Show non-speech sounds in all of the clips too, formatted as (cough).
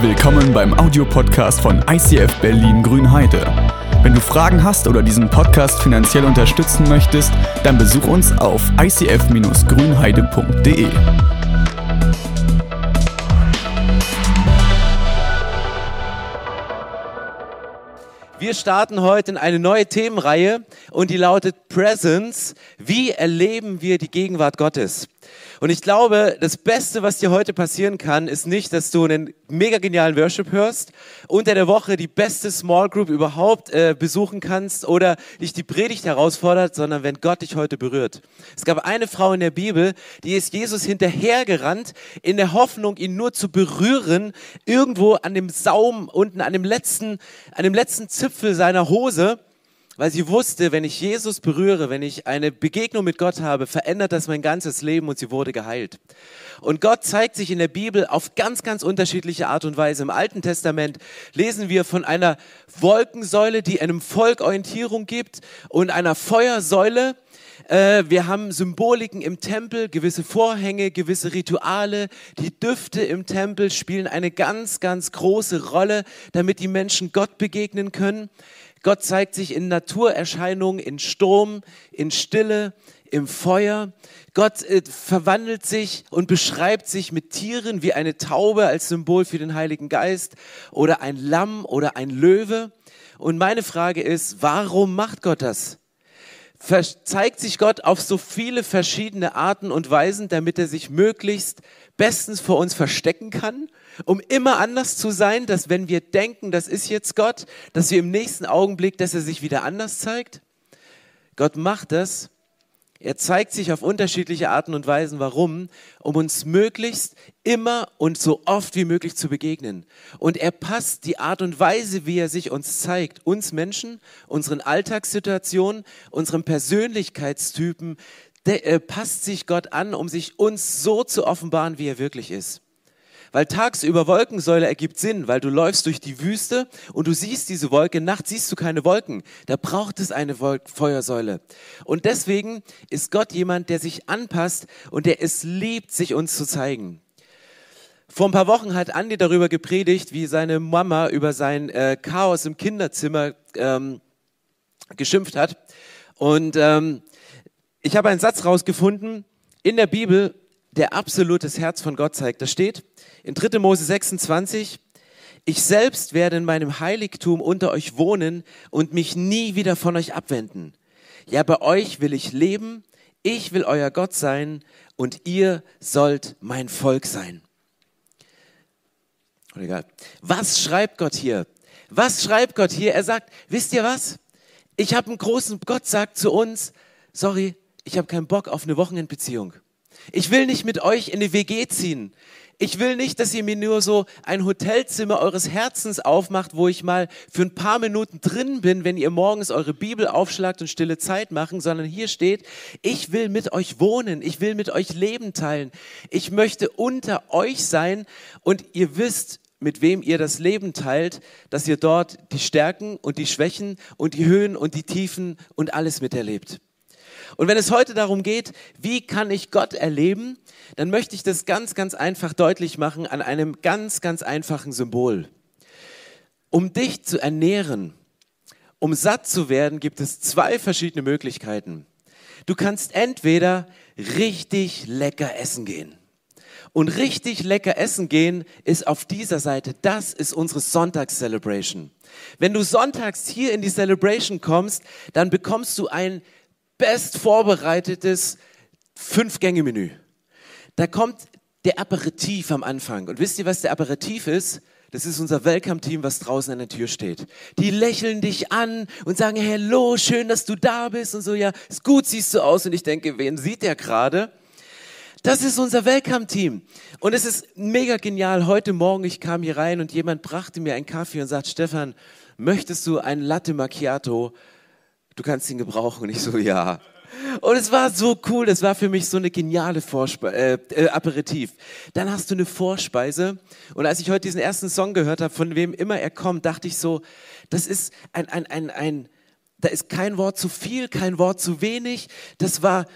Willkommen beim Audiopodcast von ICF Berlin Grünheide. Wenn du Fragen hast oder diesen Podcast finanziell unterstützen möchtest, dann besuch uns auf icf-grünheide.de. Wir starten heute in eine neue Themenreihe und die lautet Presence. Wie erleben wir die Gegenwart Gottes? Und ich glaube, das Beste, was dir heute passieren kann, ist nicht, dass du einen mega genialen Worship hörst, unter der Woche die beste Small Group überhaupt äh, besuchen kannst oder dich die Predigt herausfordert, sondern wenn Gott dich heute berührt. Es gab eine Frau in der Bibel, die ist Jesus hinterhergerannt, in der Hoffnung, ihn nur zu berühren, irgendwo an dem Saum unten, an dem letzten, an dem letzten Zipfel seiner Hose weil sie wusste, wenn ich Jesus berühre, wenn ich eine Begegnung mit Gott habe, verändert das mein ganzes Leben und sie wurde geheilt. Und Gott zeigt sich in der Bibel auf ganz, ganz unterschiedliche Art und Weise. Im Alten Testament lesen wir von einer Wolkensäule, die einem Volk Orientierung gibt und einer Feuersäule, äh, wir haben Symboliken im Tempel, gewisse Vorhänge, gewisse Rituale. Die Düfte im Tempel spielen eine ganz, ganz große Rolle, damit die Menschen Gott begegnen können. Gott zeigt sich in Naturerscheinungen, in Sturm, in Stille, im Feuer. Gott äh, verwandelt sich und beschreibt sich mit Tieren wie eine Taube als Symbol für den Heiligen Geist oder ein Lamm oder ein Löwe. Und meine Frage ist, warum macht Gott das? zeigt sich Gott auf so viele verschiedene Arten und Weisen, damit er sich möglichst bestens vor uns verstecken kann um immer anders zu sein, dass wenn wir denken, das ist jetzt Gott, dass wir im nächsten Augenblick, dass er sich wieder anders zeigt? Gott macht das. Er zeigt sich auf unterschiedliche Arten und Weisen. Warum? Um uns möglichst immer und so oft wie möglich zu begegnen. Und er passt die Art und Weise, wie er sich uns zeigt, uns Menschen, unseren Alltagssituationen, unseren Persönlichkeitstypen, der, äh, passt sich Gott an, um sich uns so zu offenbaren, wie er wirklich ist. Weil tagsüber Wolkensäule ergibt Sinn, weil du läufst durch die Wüste und du siehst diese Wolke, nachts siehst du keine Wolken. Da braucht es eine Feuersäule. Und deswegen ist Gott jemand, der sich anpasst und der es liebt, sich uns zu zeigen. Vor ein paar Wochen hat Andi darüber gepredigt, wie seine Mama über sein äh, Chaos im Kinderzimmer ähm, geschimpft hat. Und ähm, ich habe einen Satz rausgefunden in der Bibel, der absolutes Herz von Gott zeigt. Da steht in 3. Mose 26, ich selbst werde in meinem Heiligtum unter euch wohnen und mich nie wieder von euch abwenden. Ja, bei euch will ich leben, ich will euer Gott sein und ihr sollt mein Volk sein. Egal. Was schreibt Gott hier? Was schreibt Gott hier? Er sagt, wisst ihr was? Ich habe einen großen, Gott sagt zu uns, sorry, ich habe keinen Bock auf eine Wochenendbeziehung. Ich will nicht mit euch in eine WG ziehen. Ich will nicht, dass ihr mir nur so ein Hotelzimmer eures Herzens aufmacht, wo ich mal für ein paar Minuten drin bin, wenn ihr morgens eure Bibel aufschlagt und stille Zeit machen, sondern hier steht, ich will mit euch wohnen, ich will mit euch Leben teilen. Ich möchte unter euch sein und ihr wisst, mit wem ihr das Leben teilt, dass ihr dort die Stärken und die Schwächen und die Höhen und die Tiefen und alles miterlebt. Und wenn es heute darum geht, wie kann ich Gott erleben, dann möchte ich das ganz, ganz einfach deutlich machen an einem ganz, ganz einfachen Symbol. Um dich zu ernähren, um satt zu werden, gibt es zwei verschiedene Möglichkeiten. Du kannst entweder richtig lecker essen gehen. Und richtig lecker essen gehen ist auf dieser Seite, das ist unsere Sonntags-Celebration. Wenn du sonntags hier in die Celebration kommst, dann bekommst du ein best vorbereitetes Fünf-Gänge-Menü. Da kommt der Aperitif am Anfang. Und wisst ihr, was der Aperitif ist? Das ist unser Welcome-Team, was draußen an der Tür steht. Die lächeln dich an und sagen, hello, schön, dass du da bist und so, ja, ist gut, siehst du aus. Und ich denke, wen sieht der gerade? Das ist unser Welcome-Team. Und es ist mega genial. Heute Morgen, ich kam hier rein und jemand brachte mir einen Kaffee und sagt, Stefan, möchtest du ein Latte Macchiato du kannst ihn gebrauchen. Und ich so, ja. Und es war so cool, das war für mich so eine geniale Vorspe äh, äh, Aperitif. Dann hast du eine Vorspeise. Und als ich heute diesen ersten Song gehört habe, von wem immer er kommt, dachte ich so, das ist ein, ein, ein, ein, da ist kein Wort zu viel, kein Wort zu wenig. Das war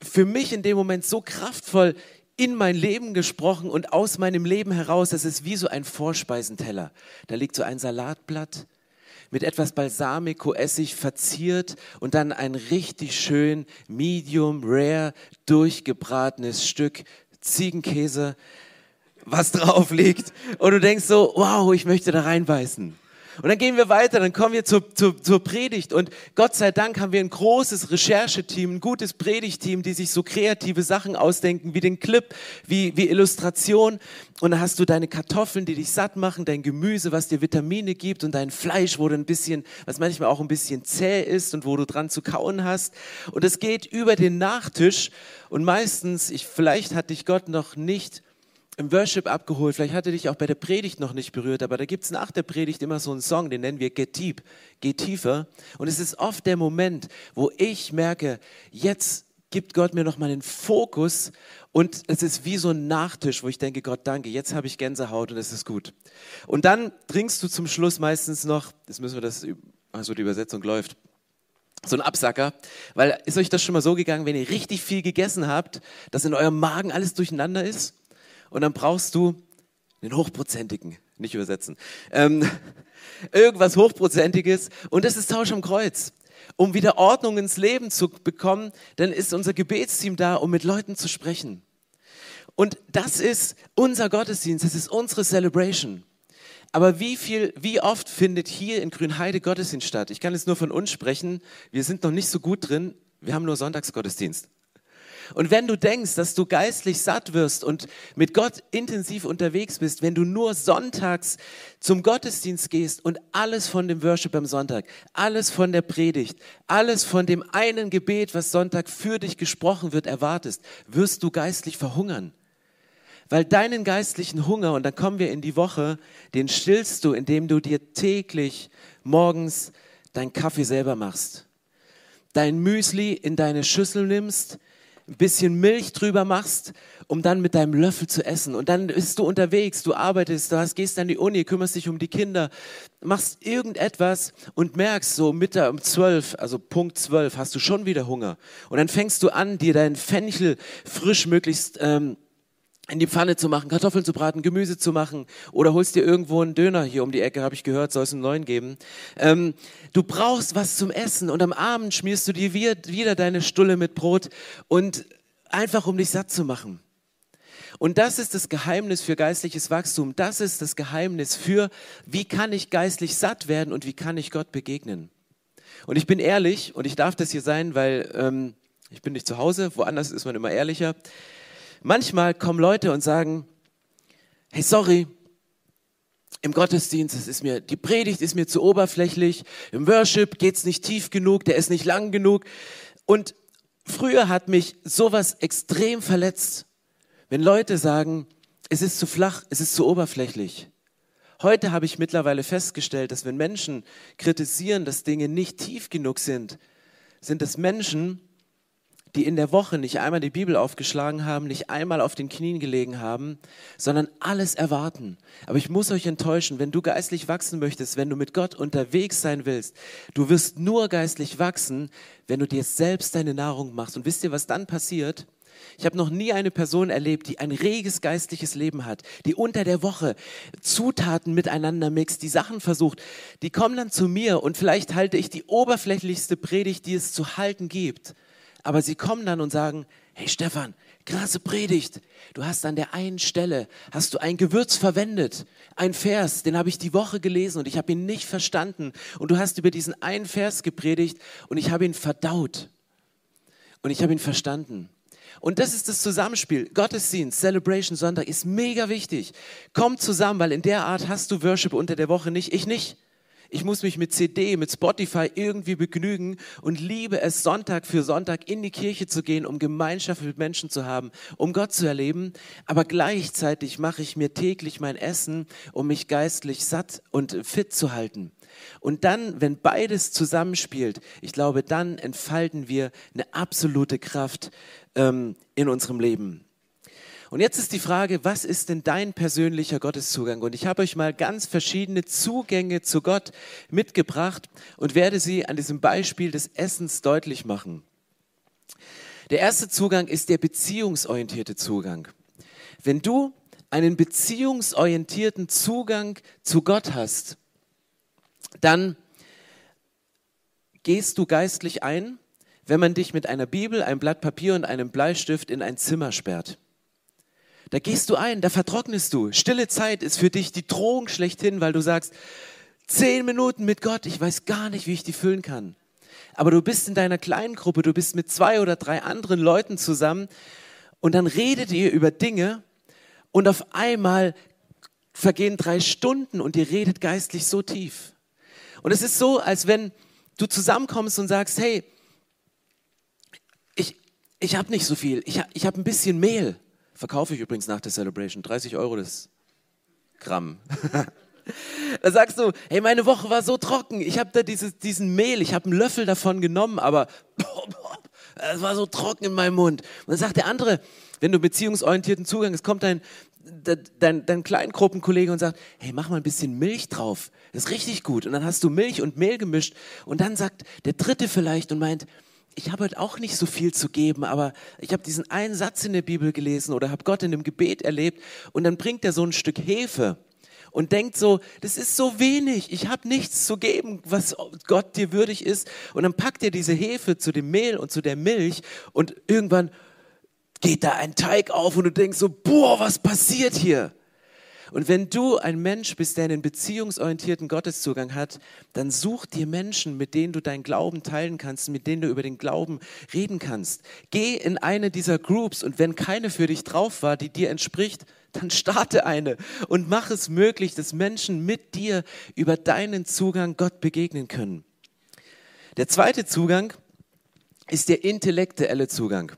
für mich in dem Moment so kraftvoll. in mein Leben gesprochen und aus meinem Leben heraus. Das ist wie so ein Vorspeisenteller. Da liegt so ein Salatblatt mit etwas Balsamico-Essig verziert und dann ein richtig schön medium rare durchgebratenes Stück Ziegenkäse, was drauf liegt. Und du denkst so, wow, ich möchte da reinbeißen. Und dann gehen wir weiter, dann kommen wir zur, zur, zur Predigt. Und Gott sei Dank haben wir ein großes Rechercheteam, ein gutes Predigteam, die sich so kreative Sachen ausdenken, wie den Clip, wie, wie Illustration. Und dann hast du deine Kartoffeln, die dich satt machen, dein Gemüse, was dir Vitamine gibt und dein Fleisch, wo du ein bisschen, was manchmal auch ein bisschen zäh ist und wo du dran zu kauen hast. Und es geht über den Nachtisch. Und meistens, ich, vielleicht hat dich Gott noch nicht im Worship abgeholt. Vielleicht hatte dich auch bei der Predigt noch nicht berührt, aber da gibt es nach der Predigt immer so einen Song, den nennen wir Get Deep, Geh tiefer. Und es ist oft der Moment, wo ich merke, jetzt gibt Gott mir noch mal den Fokus und es ist wie so ein Nachtisch, wo ich denke, Gott danke, jetzt habe ich Gänsehaut und es ist gut. Und dann trinkst du zum Schluss meistens noch, jetzt müssen wir das, also die Übersetzung läuft, so ein Absacker, weil ist euch das schon mal so gegangen, wenn ihr richtig viel gegessen habt, dass in eurem Magen alles durcheinander ist? Und dann brauchst du den hochprozentigen, nicht übersetzen, ähm, (laughs) irgendwas hochprozentiges und das ist Tausch am Kreuz. Um wieder Ordnung ins Leben zu bekommen, dann ist unser Gebetsteam da, um mit Leuten zu sprechen. Und das ist unser Gottesdienst, das ist unsere Celebration. Aber wie viel, wie oft findet hier in Grünheide Gottesdienst statt? Ich kann jetzt nur von uns sprechen. Wir sind noch nicht so gut drin. Wir haben nur Sonntagsgottesdienst. Und wenn du denkst, dass du geistlich satt wirst und mit Gott intensiv unterwegs bist, wenn du nur sonntags zum Gottesdienst gehst und alles von dem Worship am Sonntag, alles von der Predigt, alles von dem einen Gebet, was Sonntag für dich gesprochen wird, erwartest, wirst du geistlich verhungern. Weil deinen geistlichen Hunger, und dann kommen wir in die Woche, den stillst du, indem du dir täglich morgens deinen Kaffee selber machst, dein Müsli in deine Schüssel nimmst, ein bisschen Milch drüber machst, um dann mit deinem Löffel zu essen. Und dann bist du unterwegs, du arbeitest, du hast, gehst an die Uni, kümmerst dich um die Kinder, machst irgendetwas und merkst so Mittag um zwölf, also Punkt zwölf, hast du schon wieder Hunger. Und dann fängst du an, dir dein Fenchel frisch möglichst ähm, in die Pfanne zu machen, Kartoffeln zu braten, Gemüse zu machen oder holst dir irgendwo einen Döner hier um die Ecke, habe ich gehört, soll es einen neuen geben. Ähm, du brauchst was zum Essen und am Abend schmierst du dir wieder deine Stulle mit Brot und einfach um dich satt zu machen. Und das ist das Geheimnis für geistliches Wachstum. Das ist das Geheimnis für, wie kann ich geistlich satt werden und wie kann ich Gott begegnen. Und ich bin ehrlich und ich darf das hier sein, weil ähm, ich bin nicht zu Hause, woanders ist man immer ehrlicher. Manchmal kommen Leute und sagen, hey, sorry, im Gottesdienst, es ist mir, die Predigt ist mir zu oberflächlich, im Worship geht's nicht tief genug, der ist nicht lang genug. Und früher hat mich sowas extrem verletzt, wenn Leute sagen, es ist zu flach, es ist zu oberflächlich. Heute habe ich mittlerweile festgestellt, dass wenn Menschen kritisieren, dass Dinge nicht tief genug sind, sind es Menschen, die in der Woche nicht einmal die Bibel aufgeschlagen haben, nicht einmal auf den Knien gelegen haben, sondern alles erwarten. Aber ich muss euch enttäuschen, wenn du geistlich wachsen möchtest, wenn du mit Gott unterwegs sein willst, du wirst nur geistlich wachsen, wenn du dir selbst deine Nahrung machst. Und wisst ihr, was dann passiert? Ich habe noch nie eine Person erlebt, die ein reges geistliches Leben hat, die unter der Woche Zutaten miteinander mixt, die Sachen versucht. Die kommen dann zu mir und vielleicht halte ich die oberflächlichste Predigt, die es zu halten gibt aber sie kommen dann und sagen, hey Stefan, krasse Predigt. Du hast an der einen Stelle, hast du ein Gewürz verwendet, ein Vers, den habe ich die Woche gelesen und ich habe ihn nicht verstanden. Und du hast über diesen einen Vers gepredigt und ich habe ihn verdaut. Und ich habe ihn verstanden. Und das ist das Zusammenspiel. Gottesdienst, Celebration Sonntag ist mega wichtig. Kommt zusammen, weil in der Art hast du Worship unter der Woche nicht. Ich nicht. Ich muss mich mit CD, mit Spotify irgendwie begnügen und liebe es, Sonntag für Sonntag in die Kirche zu gehen, um Gemeinschaft mit Menschen zu haben, um Gott zu erleben. Aber gleichzeitig mache ich mir täglich mein Essen, um mich geistlich satt und fit zu halten. Und dann, wenn beides zusammenspielt, ich glaube, dann entfalten wir eine absolute Kraft ähm, in unserem Leben. Und jetzt ist die Frage, was ist denn dein persönlicher Gotteszugang? Und ich habe euch mal ganz verschiedene Zugänge zu Gott mitgebracht und werde sie an diesem Beispiel des Essens deutlich machen. Der erste Zugang ist der beziehungsorientierte Zugang. Wenn du einen beziehungsorientierten Zugang zu Gott hast, dann gehst du geistlich ein, wenn man dich mit einer Bibel, einem Blatt Papier und einem Bleistift in ein Zimmer sperrt. Da gehst du ein, da vertrocknest du. Stille Zeit ist für dich die Drohung schlechthin, weil du sagst, zehn Minuten mit Gott, ich weiß gar nicht, wie ich die füllen kann. Aber du bist in deiner kleinen Gruppe, du bist mit zwei oder drei anderen Leuten zusammen und dann redet ihr über Dinge und auf einmal vergehen drei Stunden und ihr redet geistlich so tief. Und es ist so, als wenn du zusammenkommst und sagst, hey, ich, ich habe nicht so viel, ich, ich habe ein bisschen Mehl. Verkaufe ich übrigens nach der Celebration. 30 Euro das Gramm. (laughs) da sagst du, hey, meine Woche war so trocken. Ich habe da dieses, diesen Mehl, ich habe einen Löffel davon genommen, aber (laughs) es war so trocken in meinem Mund. Und dann sagt der andere, wenn du beziehungsorientierten Zugang, es kommt dein, dein, dein Kleingruppenkollege und sagt, hey, mach mal ein bisschen Milch drauf. Das ist richtig gut. Und dann hast du Milch und Mehl gemischt. Und dann sagt der dritte vielleicht und meint, ich habe heute auch nicht so viel zu geben, aber ich habe diesen einen Satz in der Bibel gelesen oder habe Gott in einem Gebet erlebt und dann bringt er so ein Stück Hefe und denkt so, das ist so wenig, ich habe nichts zu geben, was Gott dir würdig ist. Und dann packt er diese Hefe zu dem Mehl und zu der Milch und irgendwann geht da ein Teig auf und du denkst so, boah, was passiert hier? Und wenn du ein Mensch bist, der einen beziehungsorientierten Gotteszugang hat, dann such dir Menschen, mit denen du deinen Glauben teilen kannst, mit denen du über den Glauben reden kannst. Geh in eine dieser Groups und wenn keine für dich drauf war, die dir entspricht, dann starte eine und mach es möglich, dass Menschen mit dir über deinen Zugang Gott begegnen können. Der zweite Zugang ist der intellektuelle Zugang.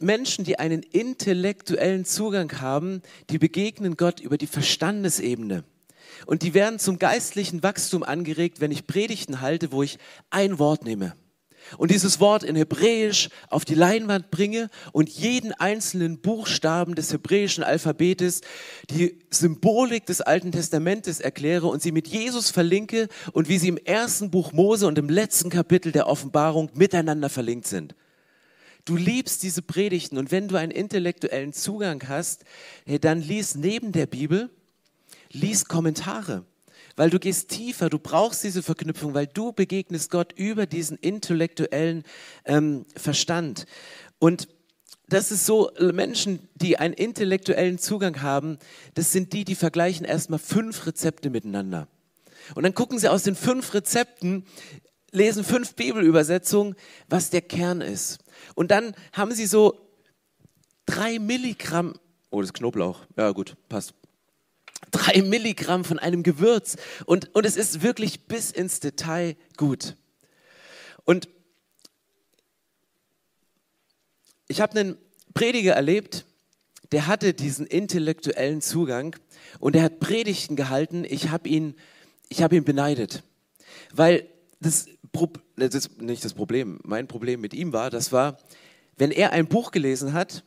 Menschen, die einen intellektuellen Zugang haben, die begegnen Gott über die Verstandesebene. Und die werden zum geistlichen Wachstum angeregt, wenn ich Predigten halte, wo ich ein Wort nehme und dieses Wort in Hebräisch auf die Leinwand bringe und jeden einzelnen Buchstaben des hebräischen Alphabetes die Symbolik des Alten Testamentes erkläre und sie mit Jesus verlinke und wie sie im ersten Buch Mose und im letzten Kapitel der Offenbarung miteinander verlinkt sind. Du liebst diese Predigten und wenn du einen intellektuellen Zugang hast, dann lies neben der Bibel, lies Kommentare, weil du gehst tiefer, du brauchst diese Verknüpfung, weil du begegnest Gott über diesen intellektuellen ähm, Verstand. Und das ist so, Menschen, die einen intellektuellen Zugang haben, das sind die, die vergleichen erstmal fünf Rezepte miteinander. Und dann gucken sie aus den fünf Rezepten, lesen fünf Bibelübersetzungen, was der Kern ist. Und dann haben sie so drei Milligramm, oh, das ist Knoblauch, ja gut, passt. Drei Milligramm von einem Gewürz und, und es ist wirklich bis ins Detail gut. Und ich habe einen Prediger erlebt, der hatte diesen intellektuellen Zugang und er hat Predigten gehalten. Ich habe ihn, ich habe ihn beneidet, weil das das ist nicht das Problem. Mein Problem mit ihm war, das war, wenn er ein Buch gelesen hat,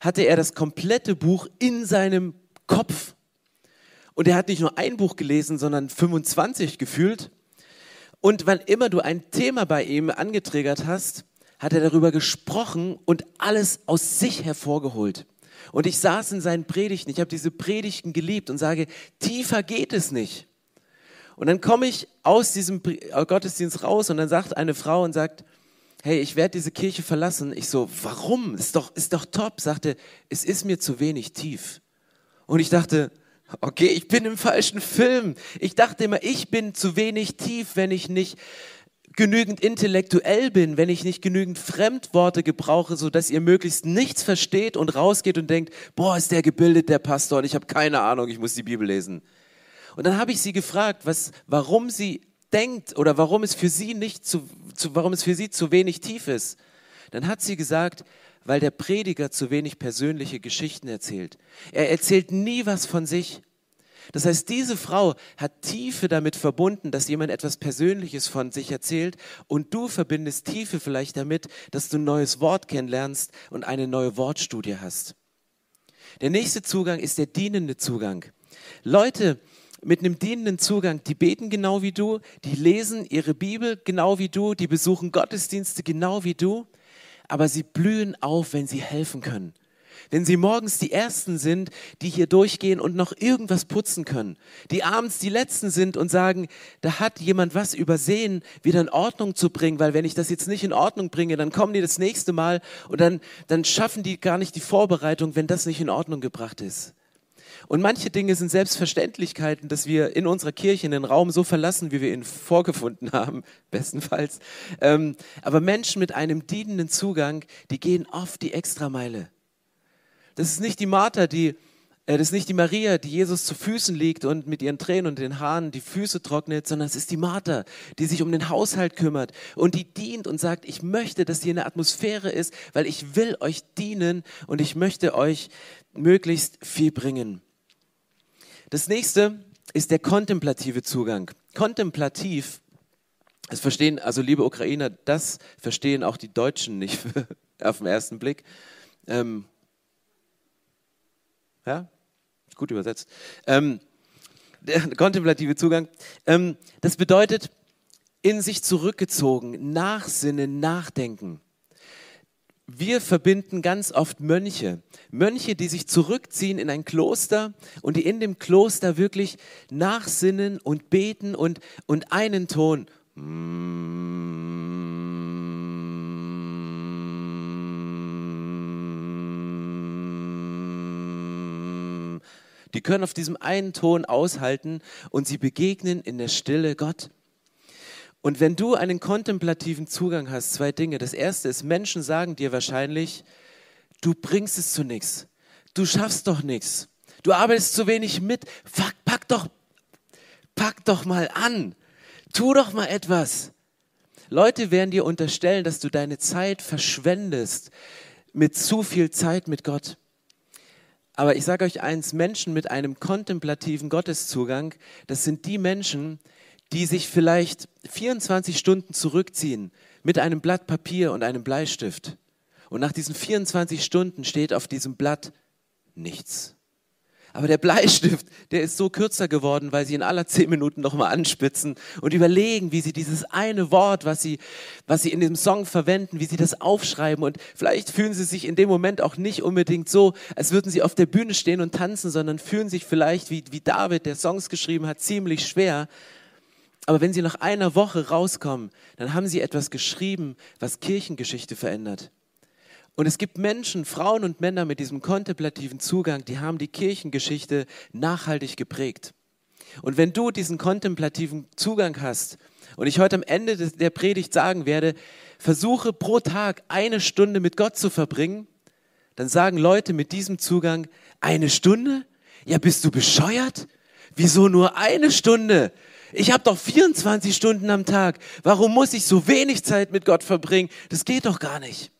hatte er das komplette Buch in seinem Kopf. Und er hat nicht nur ein Buch gelesen, sondern 25 gefühlt. Und wann immer du ein Thema bei ihm angetriggert hast, hat er darüber gesprochen und alles aus sich hervorgeholt. Und ich saß in seinen Predigten, ich habe diese Predigten geliebt und sage, tiefer geht es nicht. Und dann komme ich aus diesem äh, Gottesdienst raus und dann sagt eine Frau und sagt, hey, ich werde diese Kirche verlassen. Ich so, warum? Ist doch, ist doch top. Sagte, es ist mir zu wenig tief. Und ich dachte, okay, ich bin im falschen Film. Ich dachte immer, ich bin zu wenig tief, wenn ich nicht genügend intellektuell bin, wenn ich nicht genügend Fremdworte gebrauche, so dass ihr möglichst nichts versteht und rausgeht und denkt, boah, ist der gebildet, der Pastor, und ich habe keine Ahnung, ich muss die Bibel lesen. Und dann habe ich sie gefragt, was, warum sie denkt oder warum es für sie nicht zu, zu, warum es für sie zu wenig tief ist. Dann hat sie gesagt, weil der Prediger zu wenig persönliche Geschichten erzählt. Er erzählt nie was von sich. Das heißt, diese Frau hat Tiefe damit verbunden, dass jemand etwas Persönliches von sich erzählt und du verbindest Tiefe vielleicht damit, dass du ein neues Wort kennenlernst und eine neue Wortstudie hast. Der nächste Zugang ist der dienende Zugang. Leute, mit einem dienenden Zugang, die beten genau wie du, die lesen ihre Bibel genau wie du, die besuchen Gottesdienste genau wie du, aber sie blühen auf, wenn sie helfen können. Wenn sie morgens die Ersten sind, die hier durchgehen und noch irgendwas putzen können. Die abends die Letzten sind und sagen, da hat jemand was übersehen, wieder in Ordnung zu bringen, weil wenn ich das jetzt nicht in Ordnung bringe, dann kommen die das nächste Mal und dann, dann schaffen die gar nicht die Vorbereitung, wenn das nicht in Ordnung gebracht ist. Und manche Dinge sind Selbstverständlichkeiten, dass wir in unserer Kirche den Raum so verlassen, wie wir ihn vorgefunden (laughs) haben, bestenfalls. Ähm, aber Menschen mit einem dienenden Zugang, die gehen oft die Extrameile. Das ist nicht die Martha, die, äh, das ist nicht die Maria, die Jesus zu Füßen liegt und mit ihren Tränen und den Haaren die Füße trocknet, sondern es ist die Martha, die sich um den Haushalt kümmert und die dient und sagt, ich möchte, dass hier eine Atmosphäre ist, weil ich will euch dienen und ich möchte euch möglichst viel bringen. Das nächste ist der kontemplative Zugang. Kontemplativ, das verstehen, also liebe Ukrainer, das verstehen auch die Deutschen nicht (laughs) auf den ersten Blick. Ähm, ja, gut übersetzt. Ähm, der kontemplative Zugang. Ähm, das bedeutet, in sich zurückgezogen, nachsinnen, nachdenken. Wir verbinden ganz oft Mönche. Mönche, die sich zurückziehen in ein Kloster und die in dem Kloster wirklich nachsinnen und beten und, und einen Ton. Die können auf diesem einen Ton aushalten und sie begegnen in der Stille Gott. Und wenn du einen kontemplativen Zugang hast, zwei Dinge. Das erste ist, Menschen sagen dir wahrscheinlich, du bringst es zu nichts. Du schaffst doch nichts. Du arbeitest zu wenig mit. Fuck, pack doch, pack doch mal an. Tu doch mal etwas. Leute werden dir unterstellen, dass du deine Zeit verschwendest mit zu viel Zeit mit Gott. Aber ich sage euch eins, Menschen mit einem kontemplativen Gotteszugang, das sind die Menschen, die sich vielleicht 24 Stunden zurückziehen mit einem Blatt Papier und einem Bleistift. Und nach diesen 24 Stunden steht auf diesem Blatt nichts. Aber der Bleistift, der ist so kürzer geworden, weil sie in aller zehn Minuten nochmal anspitzen und überlegen, wie sie dieses eine Wort, was sie, was sie in dem Song verwenden, wie sie das aufschreiben. Und vielleicht fühlen sie sich in dem Moment auch nicht unbedingt so, als würden sie auf der Bühne stehen und tanzen, sondern fühlen sich vielleicht, wie, wie David, der Songs geschrieben hat, ziemlich schwer. Aber wenn sie nach einer Woche rauskommen, dann haben sie etwas geschrieben, was Kirchengeschichte verändert. Und es gibt Menschen, Frauen und Männer mit diesem kontemplativen Zugang, die haben die Kirchengeschichte nachhaltig geprägt. Und wenn du diesen kontemplativen Zugang hast und ich heute am Ende der Predigt sagen werde, versuche pro Tag eine Stunde mit Gott zu verbringen, dann sagen Leute mit diesem Zugang, eine Stunde? Ja, bist du bescheuert? Wieso nur eine Stunde? Ich habe doch 24 Stunden am Tag. Warum muss ich so wenig Zeit mit Gott verbringen? Das geht doch gar nicht.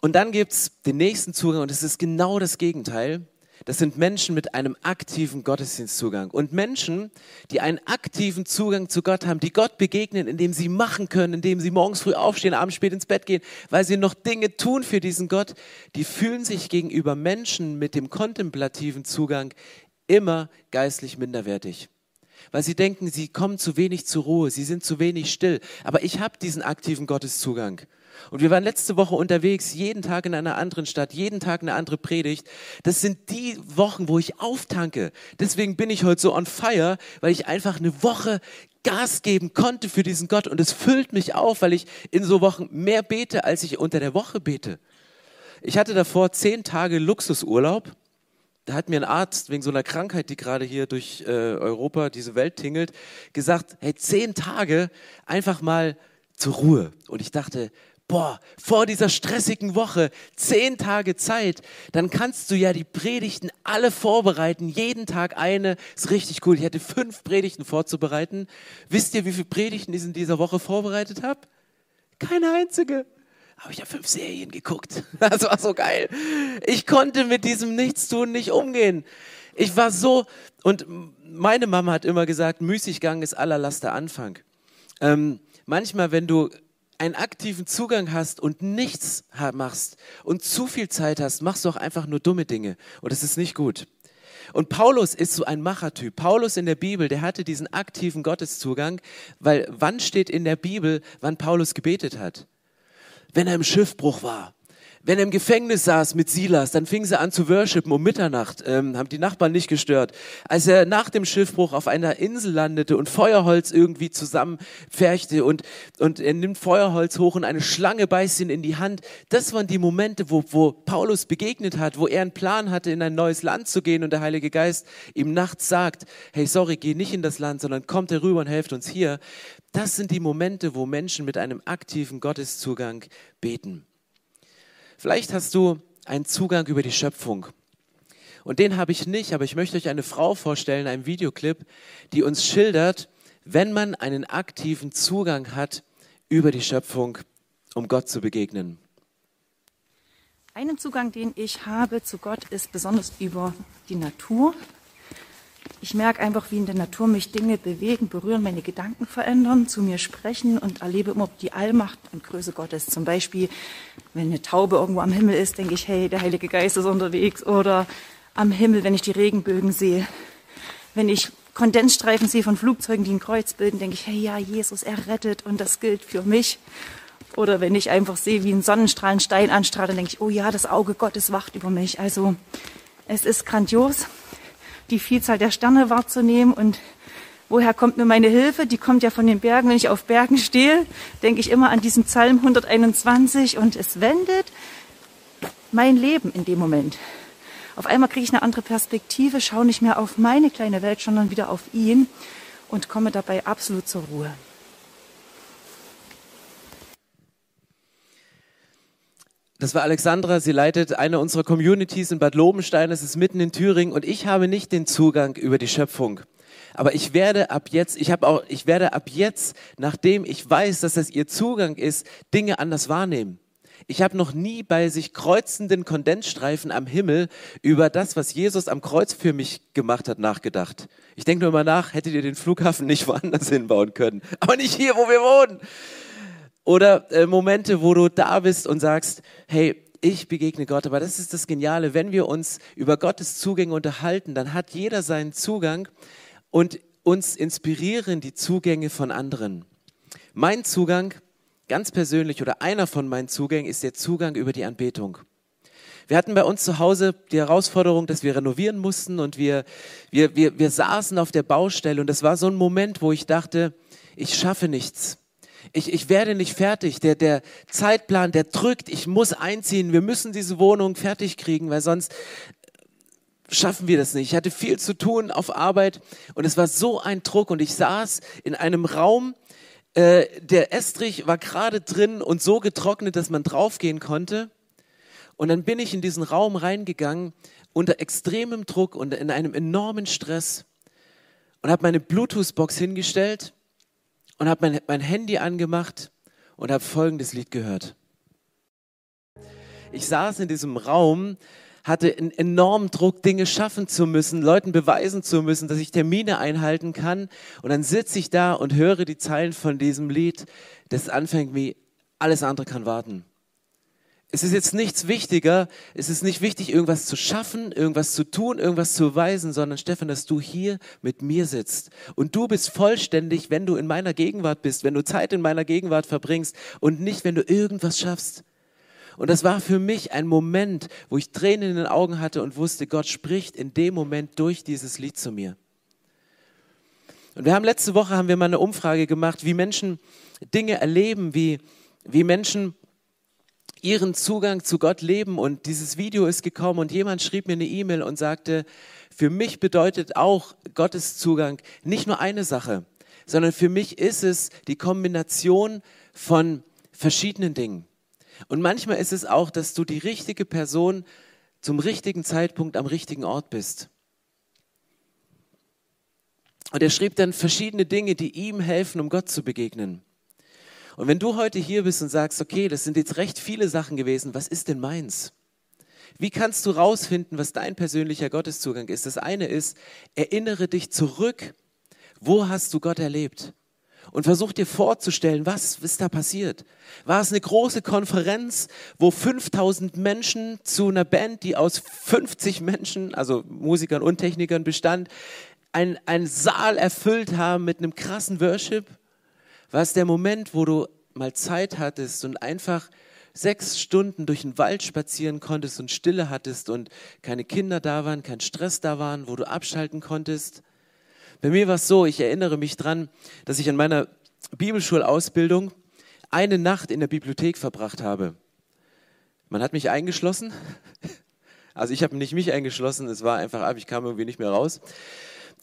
Und dann gibt es den nächsten Zugang und es ist genau das Gegenteil. Das sind Menschen mit einem aktiven Gottesdienstzugang. Und Menschen, die einen aktiven Zugang zu Gott haben, die Gott begegnen, indem sie machen können, indem sie morgens früh aufstehen, abends spät ins Bett gehen, weil sie noch Dinge tun für diesen Gott, die fühlen sich gegenüber Menschen mit dem kontemplativen Zugang immer geistlich minderwertig weil sie denken, sie kommen zu wenig zur Ruhe, sie sind zu wenig still. Aber ich habe diesen aktiven Gotteszugang. Und wir waren letzte Woche unterwegs, jeden Tag in einer anderen Stadt, jeden Tag eine andere Predigt. Das sind die Wochen, wo ich auftanke. Deswegen bin ich heute so on fire, weil ich einfach eine Woche Gas geben konnte für diesen Gott. Und es füllt mich auf, weil ich in so Wochen mehr bete, als ich unter der Woche bete. Ich hatte davor zehn Tage Luxusurlaub. Da hat mir ein Arzt wegen so einer Krankheit, die gerade hier durch äh, Europa, diese Welt tingelt, gesagt, hey, zehn Tage einfach mal zur Ruhe. Und ich dachte, boah, vor dieser stressigen Woche, zehn Tage Zeit, dann kannst du ja die Predigten alle vorbereiten, jeden Tag eine. Ist richtig cool. Ich hatte fünf Predigten vorzubereiten. Wisst ihr, wie viele Predigten ich in dieser Woche vorbereitet habe? Keine einzige. Aber ich habe fünf Serien geguckt. (laughs) Das war so geil. Ich konnte mit diesem Nichtstun nicht umgehen. Ich war so, und meine Mama hat immer gesagt, Müßiggang ist aller Laster Anfang. Ähm, manchmal, wenn du einen aktiven Zugang hast und nichts machst und zu viel Zeit hast, machst du auch einfach nur dumme Dinge. Und das ist nicht gut. Und Paulus ist so ein Machertyp. Paulus in der Bibel, der hatte diesen aktiven Gotteszugang, weil wann steht in der Bibel, wann Paulus gebetet hat? Wenn er im Schiffbruch war, wenn er im Gefängnis saß mit Silas, dann fing sie an zu worshipen um Mitternacht, ähm, haben die Nachbarn nicht gestört. Als er nach dem Schiffbruch auf einer Insel landete und Feuerholz irgendwie zusammenpferchte und, und er nimmt Feuerholz hoch und eine Schlange beißt ihn in die Hand, das waren die Momente, wo, wo Paulus begegnet hat, wo er einen Plan hatte, in ein neues Land zu gehen und der Heilige Geist ihm nachts sagt, hey, sorry, geh nicht in das Land, sondern kommt herüber und helft uns hier. Das sind die Momente, wo Menschen mit einem aktiven Gotteszugang beten. Vielleicht hast du einen Zugang über die Schöpfung. Und den habe ich nicht, aber ich möchte euch eine Frau vorstellen, einen Videoclip, die uns schildert, wenn man einen aktiven Zugang hat über die Schöpfung, um Gott zu begegnen. Einen Zugang, den ich habe zu Gott, ist besonders über die Natur. Ich merke einfach, wie in der Natur mich Dinge bewegen, berühren, meine Gedanken verändern, zu mir sprechen und erlebe immer die Allmacht und Größe Gottes. Zum Beispiel, wenn eine Taube irgendwo am Himmel ist, denke ich, hey, der Heilige Geist ist unterwegs. Oder am Himmel, wenn ich die Regenbögen sehe. Wenn ich Kondensstreifen sehe von Flugzeugen, die ein Kreuz bilden, denke ich, hey, ja, Jesus, er rettet und das gilt für mich. Oder wenn ich einfach sehe, wie ein Sonnenstrahl einen Stein anstrahlt, dann denke ich, oh ja, das Auge Gottes wacht über mich. Also es ist grandios die Vielzahl der Sterne wahrzunehmen und woher kommt mir meine Hilfe? Die kommt ja von den Bergen. Wenn ich auf Bergen stehe, denke ich immer an diesen Psalm 121 und es wendet mein Leben in dem Moment. Auf einmal kriege ich eine andere Perspektive, schaue nicht mehr auf meine kleine Welt, sondern wieder auf ihn und komme dabei absolut zur Ruhe. Das war Alexandra, sie leitet eine unserer Communities in Bad Lobenstein, es ist mitten in Thüringen und ich habe nicht den Zugang über die Schöpfung. Aber ich werde ab jetzt, ich habe auch, ich werde ab jetzt, nachdem ich weiß, dass das ihr Zugang ist, Dinge anders wahrnehmen. Ich habe noch nie bei sich kreuzenden Kondensstreifen am Himmel über das, was Jesus am Kreuz für mich gemacht hat, nachgedacht. Ich denke nur mal nach, hättet ihr den Flughafen nicht woanders (laughs) hinbauen können. Aber nicht hier, wo wir wohnen. Oder äh, Momente, wo du da bist und sagst, hey, ich begegne Gott. Aber das ist das Geniale, wenn wir uns über Gottes Zugänge unterhalten, dann hat jeder seinen Zugang und uns inspirieren die Zugänge von anderen. Mein Zugang, ganz persönlich oder einer von meinen Zugängen, ist der Zugang über die Anbetung. Wir hatten bei uns zu Hause die Herausforderung, dass wir renovieren mussten und wir, wir, wir, wir saßen auf der Baustelle und das war so ein Moment, wo ich dachte, ich schaffe nichts. Ich, ich werde nicht fertig. Der, der Zeitplan, der drückt. Ich muss einziehen. Wir müssen diese Wohnung fertig kriegen, weil sonst schaffen wir das nicht. Ich hatte viel zu tun auf Arbeit und es war so ein Druck und ich saß in einem Raum, äh, der Estrich war gerade drin und so getrocknet, dass man draufgehen konnte. Und dann bin ich in diesen Raum reingegangen unter extremem Druck und in einem enormen Stress und habe meine Bluetooth-Box hingestellt und habe mein, mein Handy angemacht und habe folgendes Lied gehört. Ich saß in diesem Raum, hatte einen enormen Druck, Dinge schaffen zu müssen, Leuten beweisen zu müssen, dass ich Termine einhalten kann. Und dann sitze ich da und höre die Zeilen von diesem Lied, das anfängt wie alles andere kann warten es ist jetzt nichts wichtiger, es ist nicht wichtig, irgendwas zu schaffen, irgendwas zu tun, irgendwas zu beweisen, sondern Stefan, dass du hier mit mir sitzt. Und du bist vollständig, wenn du in meiner Gegenwart bist, wenn du Zeit in meiner Gegenwart verbringst und nicht, wenn du irgendwas schaffst. Und das war für mich ein Moment, wo ich Tränen in den Augen hatte und wusste, Gott spricht in dem Moment durch dieses Lied zu mir. Und wir haben letzte Woche haben wir mal eine Umfrage gemacht, wie Menschen Dinge erleben, wie, wie Menschen ihren Zugang zu Gott leben. Und dieses Video ist gekommen und jemand schrieb mir eine E-Mail und sagte, für mich bedeutet auch Gottes Zugang nicht nur eine Sache, sondern für mich ist es die Kombination von verschiedenen Dingen. Und manchmal ist es auch, dass du die richtige Person zum richtigen Zeitpunkt am richtigen Ort bist. Und er schrieb dann verschiedene Dinge, die ihm helfen, um Gott zu begegnen. Und wenn du heute hier bist und sagst, okay, das sind jetzt recht viele Sachen gewesen, was ist denn meins? Wie kannst du rausfinden, was dein persönlicher Gotteszugang ist? Das eine ist, erinnere dich zurück, wo hast du Gott erlebt? Und versuch dir vorzustellen, was ist da passiert? War es eine große Konferenz, wo 5000 Menschen zu einer Band, die aus 50 Menschen, also Musikern und Technikern bestand, einen Saal erfüllt haben mit einem krassen Worship? War es der Moment, wo du mal Zeit hattest und einfach sechs Stunden durch den Wald spazieren konntest und Stille hattest und keine Kinder da waren, kein Stress da waren, wo du abschalten konntest. Bei mir war es so, ich erinnere mich dran, dass ich an meiner Bibelschulausbildung eine Nacht in der Bibliothek verbracht habe. Man hat mich eingeschlossen. (laughs) Also ich habe nicht mich eingeschlossen, es war einfach ab, ich kam irgendwie nicht mehr raus.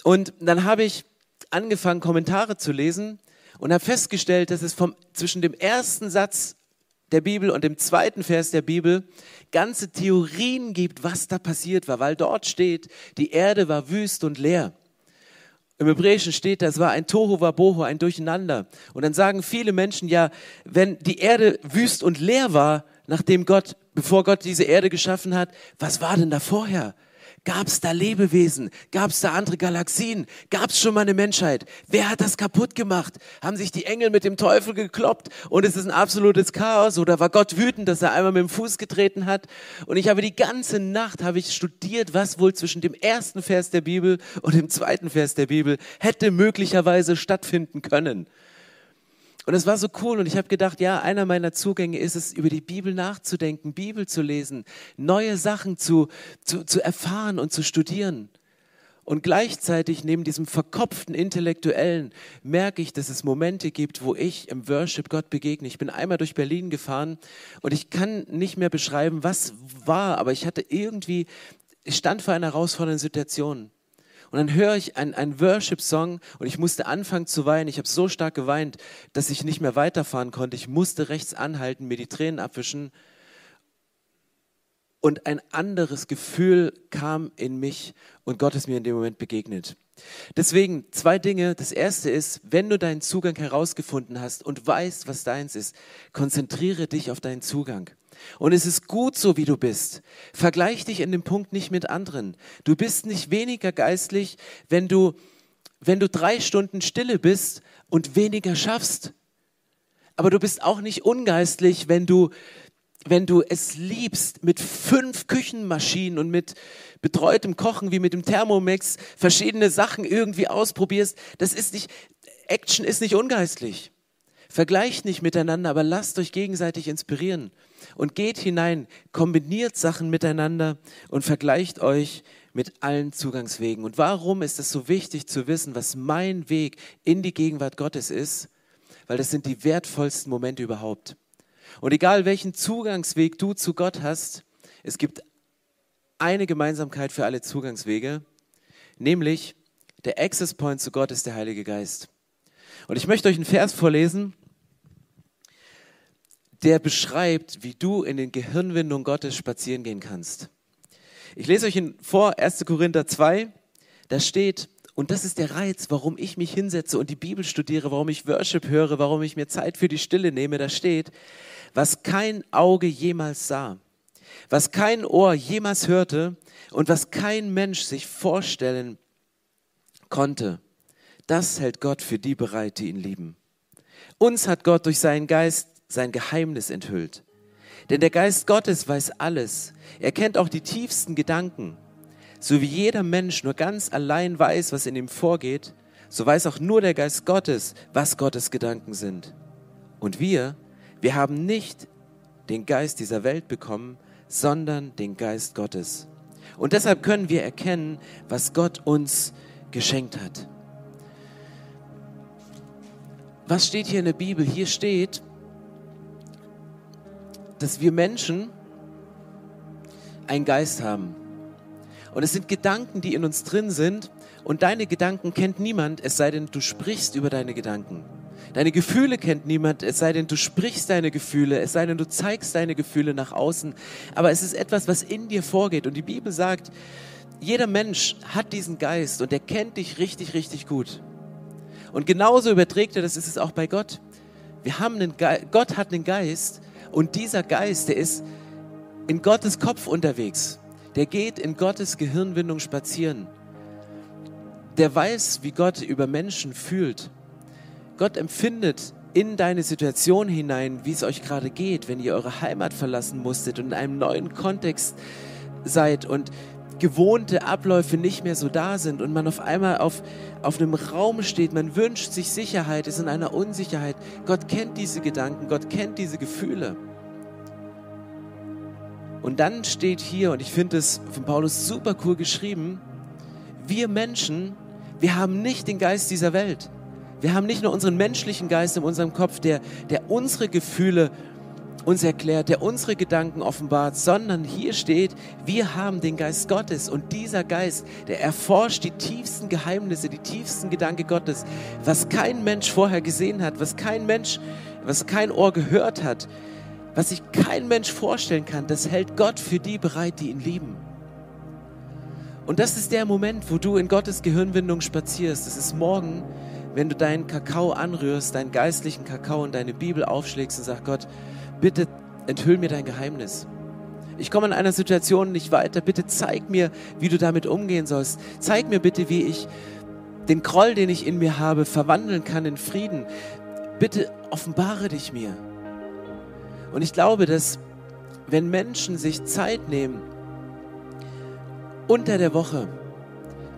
Und dann habe ich angefangen, Kommentare zu lesen und habe festgestellt, dass es vom, zwischen dem ersten Satz der Bibel und dem zweiten Vers der Bibel ganze Theorien gibt, was da passiert war, weil dort steht, die Erde war wüst und leer. Im Hebräischen steht, das war ein Tohu Wabohu, ein Durcheinander. Und dann sagen viele Menschen, ja, wenn die Erde wüst und leer war, nachdem Gott, bevor Gott diese Erde geschaffen hat, was war denn da vorher? Gab es da Lebewesen? Gab es da andere Galaxien? Gab es schon mal eine Menschheit? Wer hat das kaputt gemacht? Haben sich die Engel mit dem Teufel gekloppt und es ist ein absolutes Chaos? Oder war Gott wütend, dass er einmal mit dem Fuß getreten hat? Und ich habe die ganze Nacht habe ich studiert, was wohl zwischen dem ersten Vers der Bibel und dem zweiten Vers der Bibel hätte möglicherweise stattfinden können. Und es war so cool und ich habe gedacht, ja, einer meiner Zugänge ist es, über die Bibel nachzudenken, Bibel zu lesen, neue Sachen zu, zu, zu erfahren und zu studieren. Und gleichzeitig neben diesem verkopften Intellektuellen merke ich, dass es Momente gibt, wo ich im Worship Gott begegne. Ich bin einmal durch Berlin gefahren und ich kann nicht mehr beschreiben, was war, aber ich hatte irgendwie, ich stand vor einer herausfordernden Situation. Und dann höre ich einen Worship-Song und ich musste anfangen zu weinen. Ich habe so stark geweint, dass ich nicht mehr weiterfahren konnte. Ich musste rechts anhalten, mir die Tränen abwischen. Und ein anderes Gefühl kam in mich und Gott ist mir in dem Moment begegnet. Deswegen zwei Dinge. Das erste ist, wenn du deinen Zugang herausgefunden hast und weißt, was deins ist, konzentriere dich auf deinen Zugang. Und es ist gut so, wie du bist. Vergleich dich in dem Punkt nicht mit anderen. Du bist nicht weniger geistlich, wenn du, wenn du drei Stunden Stille bist und weniger schaffst. Aber du bist auch nicht ungeistlich, wenn du, wenn du es liebst, mit fünf Küchenmaschinen und mit betreutem Kochen wie mit dem Thermomix verschiedene Sachen irgendwie ausprobierst. Das ist nicht, Action ist nicht ungeistlich. Vergleicht nicht miteinander, aber lasst euch gegenseitig inspirieren und geht hinein, kombiniert Sachen miteinander und vergleicht euch mit allen Zugangswegen. Und warum ist es so wichtig zu wissen, was mein Weg in die Gegenwart Gottes ist? Weil das sind die wertvollsten Momente überhaupt. Und egal welchen Zugangsweg du zu Gott hast, es gibt eine Gemeinsamkeit für alle Zugangswege, nämlich der Access Point zu Gott ist der Heilige Geist. Und ich möchte euch einen Vers vorlesen, der beschreibt, wie du in den Gehirnwindungen Gottes spazieren gehen kannst. Ich lese euch vor, 1. Korinther 2, da steht, und das ist der Reiz, warum ich mich hinsetze und die Bibel studiere, warum ich Worship höre, warum ich mir Zeit für die Stille nehme, da steht, was kein Auge jemals sah, was kein Ohr jemals hörte und was kein Mensch sich vorstellen konnte, das hält Gott für die bereit, die ihn lieben. Uns hat Gott durch seinen Geist sein Geheimnis enthüllt. Denn der Geist Gottes weiß alles. Er kennt auch die tiefsten Gedanken. So wie jeder Mensch nur ganz allein weiß, was in ihm vorgeht, so weiß auch nur der Geist Gottes, was Gottes Gedanken sind. Und wir, wir haben nicht den Geist dieser Welt bekommen, sondern den Geist Gottes. Und deshalb können wir erkennen, was Gott uns geschenkt hat. Was steht hier in der Bibel? Hier steht, dass wir Menschen einen Geist haben. Und es sind Gedanken, die in uns drin sind. Und deine Gedanken kennt niemand, es sei denn, du sprichst über deine Gedanken. Deine Gefühle kennt niemand, es sei denn, du sprichst deine Gefühle, es sei denn, du zeigst deine Gefühle nach außen. Aber es ist etwas, was in dir vorgeht. Und die Bibel sagt, jeder Mensch hat diesen Geist und er kennt dich richtig, richtig gut. Und genauso überträgt er das ist es auch bei Gott. Wir haben einen Ge Gott hat einen Geist und dieser Geist, der ist in Gottes Kopf unterwegs. Der geht in Gottes Gehirnwindung spazieren. Der weiß, wie Gott über Menschen fühlt. Gott empfindet in deine Situation hinein, wie es euch gerade geht, wenn ihr eure Heimat verlassen musstet und in einem neuen Kontext seid und gewohnte Abläufe nicht mehr so da sind und man auf einmal auf, auf einem Raum steht, man wünscht sich Sicherheit, ist in einer Unsicherheit. Gott kennt diese Gedanken, Gott kennt diese Gefühle. Und dann steht hier, und ich finde es von Paulus super cool geschrieben, wir Menschen, wir haben nicht den Geist dieser Welt. Wir haben nicht nur unseren menschlichen Geist in unserem Kopf, der, der unsere Gefühle uns erklärt, der unsere Gedanken offenbart, sondern hier steht, wir haben den Geist Gottes und dieser Geist, der erforscht die tiefsten Geheimnisse, die tiefsten Gedanken Gottes, was kein Mensch vorher gesehen hat, was kein Mensch, was kein Ohr gehört hat, was sich kein Mensch vorstellen kann, das hält Gott für die bereit, die ihn lieben. Und das ist der Moment, wo du in Gottes Gehirnwindung spazierst. Es ist morgen, wenn du deinen Kakao anrührst, deinen geistlichen Kakao und deine Bibel aufschlägst und sagst, Gott, bitte enthüll mir dein Geheimnis. Ich komme in einer Situation nicht weiter. Bitte zeig mir, wie du damit umgehen sollst. Zeig mir bitte, wie ich den Groll, den ich in mir habe, verwandeln kann in Frieden. Bitte offenbare dich mir. Und ich glaube, dass wenn Menschen sich Zeit nehmen, unter der Woche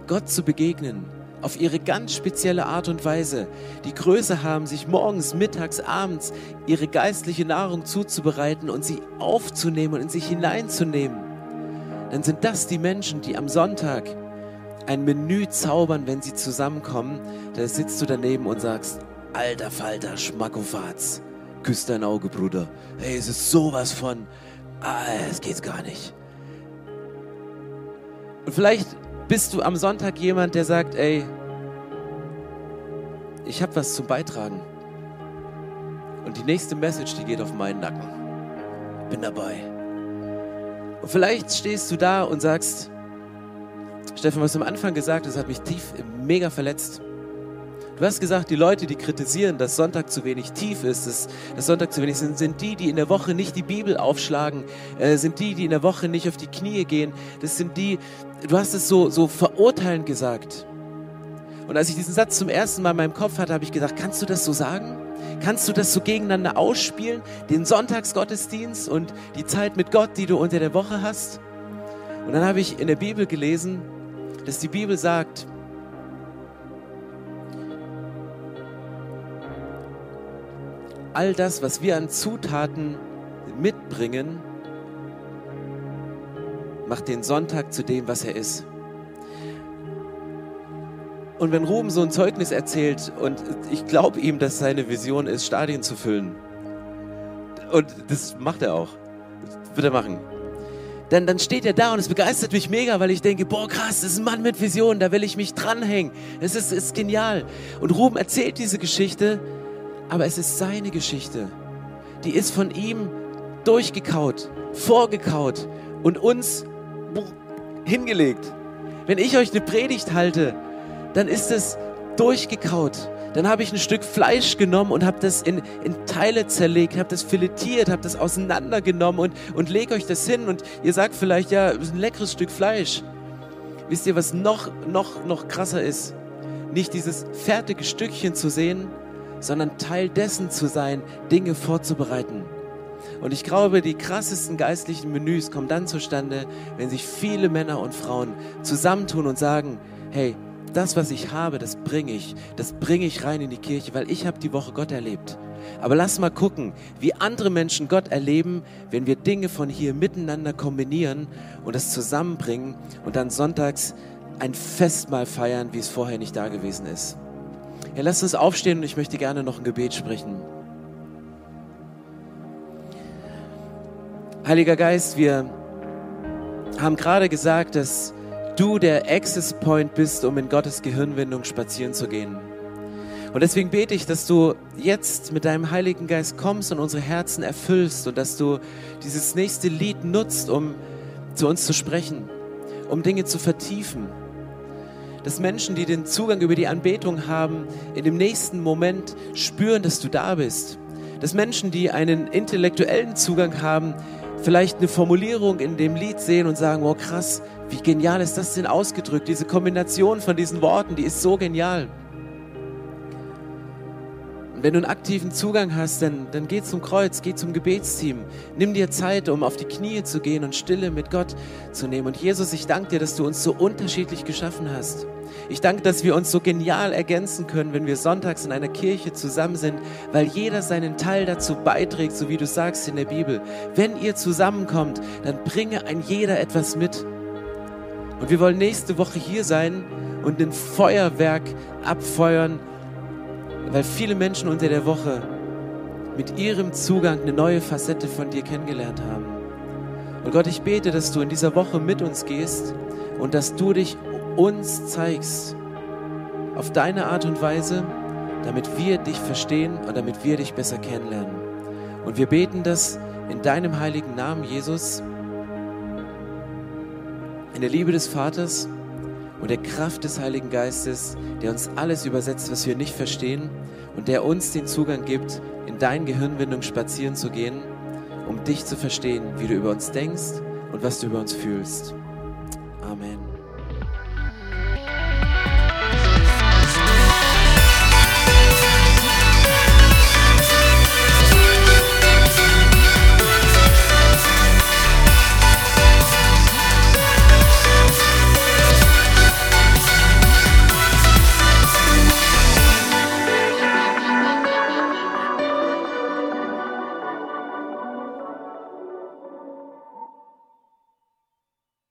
Gott zu begegnen, auf ihre ganz spezielle Art und Weise die Größe haben, sich morgens, mittags, abends ihre geistliche Nahrung zuzubereiten und sie aufzunehmen und in sich hineinzunehmen, dann sind das die Menschen, die am Sonntag ein Menü zaubern, wenn sie zusammenkommen. Da sitzt du daneben und sagst, alter Falter, Schmackofatz, küss dein Auge, Bruder. Hey, es ist sowas von, ah, es geht gar nicht. Und vielleicht bist du am Sonntag jemand, der sagt, ey, ich habe was zu beitragen. Und die nächste Message, die geht auf meinen Nacken. Bin dabei. Und vielleicht stehst du da und sagst, Steffen, was du am Anfang gesagt hast, hat mich tief, mega verletzt. Du hast gesagt, die Leute, die kritisieren, dass Sonntag zu wenig tief ist, dass, dass Sonntag zu wenig sind, sind die, die in der Woche nicht die Bibel aufschlagen, äh, sind die, die in der Woche nicht auf die Knie gehen. Das sind die, du hast es so, so verurteilend gesagt. Und als ich diesen Satz zum ersten Mal in meinem Kopf hatte, habe ich gedacht, kannst du das so sagen? Kannst du das so gegeneinander ausspielen? Den Sonntagsgottesdienst und die Zeit mit Gott, die du unter der Woche hast? Und dann habe ich in der Bibel gelesen, dass die Bibel sagt, all das, was wir an Zutaten mitbringen, macht den Sonntag zu dem, was er ist. Und wenn Ruben so ein Zeugnis erzählt, und ich glaube ihm, dass seine Vision ist, Stadien zu füllen, und das macht er auch, das wird er machen, dann, dann steht er da und es begeistert mich mega, weil ich denke, boah krass, das ist ein Mann mit Vision, da will ich mich dranhängen. Es ist, ist genial. Und Ruben erzählt diese Geschichte aber es ist seine Geschichte. Die ist von ihm durchgekaut, vorgekaut und uns hingelegt. Wenn ich euch eine Predigt halte, dann ist es durchgekaut. Dann habe ich ein Stück Fleisch genommen und habe das in, in Teile zerlegt, habe das filetiert, habe das auseinandergenommen und, und lege euch das hin. Und ihr sagt vielleicht, ja, das ist ein leckeres Stück Fleisch. Wisst ihr, was noch, noch, noch krasser ist? Nicht dieses fertige Stückchen zu sehen, sondern Teil dessen zu sein, Dinge vorzubereiten. Und ich glaube, die krassesten geistlichen Menüs kommen dann zustande, wenn sich viele Männer und Frauen zusammentun und sagen, hey, das, was ich habe, das bringe ich. Das bringe ich rein in die Kirche, weil ich habe die Woche Gott erlebt. Aber lass mal gucken, wie andere Menschen Gott erleben, wenn wir Dinge von hier miteinander kombinieren und das zusammenbringen und dann sonntags ein Festmahl feiern, wie es vorher nicht da gewesen ist. Ja, lasst uns aufstehen und ich möchte gerne noch ein Gebet sprechen. Heiliger Geist, wir haben gerade gesagt, dass du der Access Point bist, um in Gottes Gehirnwindung spazieren zu gehen. Und deswegen bete ich, dass du jetzt mit deinem Heiligen Geist kommst und unsere Herzen erfüllst und dass du dieses nächste Lied nutzt, um zu uns zu sprechen, um Dinge zu vertiefen dass Menschen, die den Zugang über die Anbetung haben, in dem nächsten Moment spüren, dass du da bist. Dass Menschen, die einen intellektuellen Zugang haben, vielleicht eine Formulierung in dem Lied sehen und sagen, oh krass, wie genial ist das denn ausgedrückt? Diese Kombination von diesen Worten, die ist so genial. Wenn du einen aktiven Zugang hast, dann, dann geh zum Kreuz, geh zum Gebetsteam. Nimm dir Zeit, um auf die Knie zu gehen und Stille mit Gott zu nehmen. Und Jesus, ich danke dir, dass du uns so unterschiedlich geschaffen hast. Ich danke, dass wir uns so genial ergänzen können, wenn wir sonntags in einer Kirche zusammen sind, weil jeder seinen Teil dazu beiträgt, so wie du sagst in der Bibel. Wenn ihr zusammenkommt, dann bringe ein jeder etwas mit. Und wir wollen nächste Woche hier sein und ein Feuerwerk abfeuern, weil viele Menschen unter der Woche mit ihrem Zugang eine neue Facette von dir kennengelernt haben. Und Gott, ich bete, dass du in dieser Woche mit uns gehst und dass du dich uns zeigst auf deine Art und Weise, damit wir dich verstehen und damit wir dich besser kennenlernen. Und wir beten das in deinem heiligen Namen, Jesus, in der Liebe des Vaters und der Kraft des Heiligen Geistes, der uns alles übersetzt, was wir nicht verstehen und der uns den Zugang gibt, in dein Gehirnwindung spazieren zu gehen, um dich zu verstehen, wie du über uns denkst und was du über uns fühlst. Amen.